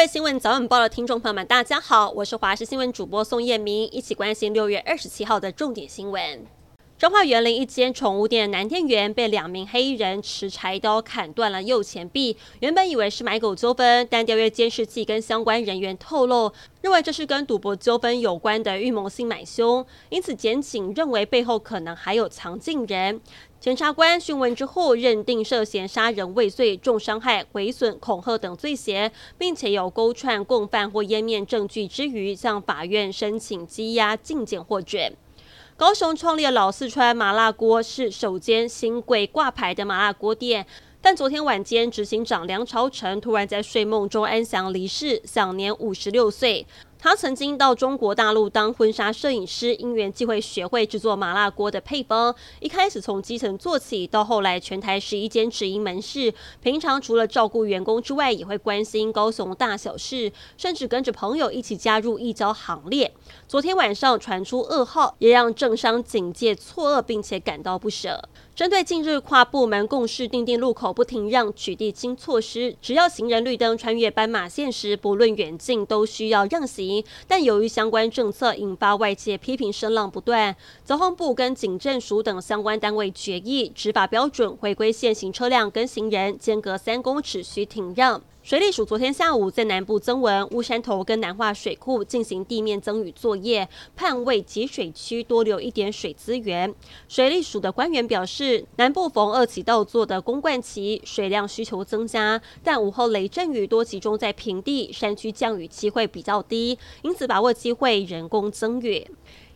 各位新闻早晚报的听众朋友们，大家好，我是华视新闻主播宋燕明，一起关心六月二十七号的重点新闻。彰化园林一间宠物店男店员被两名黑衣人持柴刀砍断了右前臂，原本以为是买狗纠纷，但调阅监视器跟相关人员透露，认为这是跟赌博纠纷有关的预谋性买凶，因此检警认为背后可能还有藏镜人。检察官讯问之后，认定涉嫌杀人未遂、重伤害、毁损、恐吓等罪嫌，并且有勾串共犯或湮灭证据之余，向法院申请羁押禁检获准。高雄创立的老四川麻辣锅是首间新贵挂牌的麻辣锅店，但昨天晚间执行长梁朝成突然在睡梦中安详离世，享年五十六岁。他曾经到中国大陆当婚纱摄影师，因缘际会学会制作麻辣锅的配方。一开始从基层做起，到后来全台十一间直营门市。平常除了照顾员工之外，也会关心高雄大小事，甚至跟着朋友一起加入义交行列。昨天晚上传出噩耗，也让政商警界错愕，并且感到不舍。针对近日跨部门共识定定路口不停让取缔新措施，只要行人绿灯穿越斑马线时，不论远近都需要让行。但由于相关政策引发外界批评声浪不断，交通部跟警政署等相关单位决议执法标准，回归现行车辆跟行人间隔三公尺需停让。水利署昨天下午在南部增文、乌山头跟南化水库进行地面增雨作业，盼为集水区多留一点水资源。水利署的官员表示，南部逢二起稻作的公灌期，水量需求增加，但午后雷阵雨多集中在平地，山区降雨机会比较低，因此把握机会人工增雨。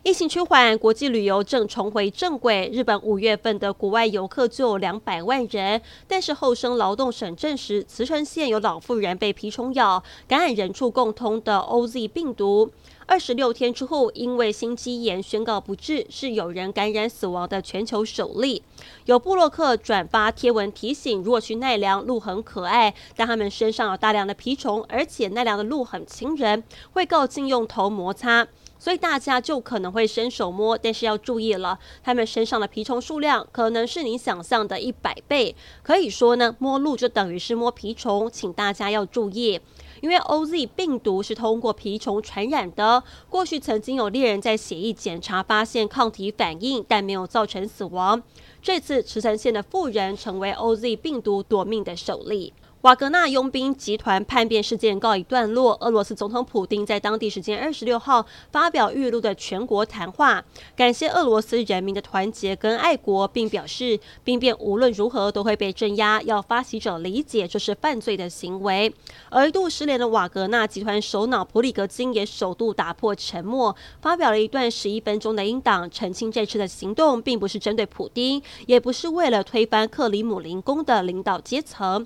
疫情趋缓，国际旅游正重回正轨。日本五月份的国外游客就有两百万人，但是厚生劳动省证实，茨城县有老妇人被蜱虫咬，感染人畜共通的 OZ 病毒。二十六天之后，因为心肌炎宣告不治，是有人感染死亡的全球首例。有部落客转发贴文提醒，如果去奈良，鹿很可爱，但他们身上有大量的蜱虫，而且奈良的鹿很亲人，会告进用头摩擦。所以大家就可能会伸手摸，但是要注意了，他们身上的蜱虫数量可能是你想象的一百倍。可以说呢，摸鹿就等于是摸蜱虫，请大家要注意，因为 OZ 病毒是通过蜱虫传染的。过去曾经有猎人在血液检查发现抗体反应，但没有造成死亡。这次茨城县的妇人成为 OZ 病毒夺命的首例。瓦格纳佣兵集团叛变事件告一段落。俄罗斯总统普丁在当地时间二十六号发表预录的全国谈话，感谢俄罗斯人民的团结跟爱国，并表示兵变无论如何都会被镇压，要发起者理解这是犯罪的行为。而一度失联的瓦格纳集团首脑普里格金也首度打破沉默，发表了一段十一分钟的英党，澄清这次的行动并不是针对普丁，也不是为了推翻克里姆林宫的领导阶层。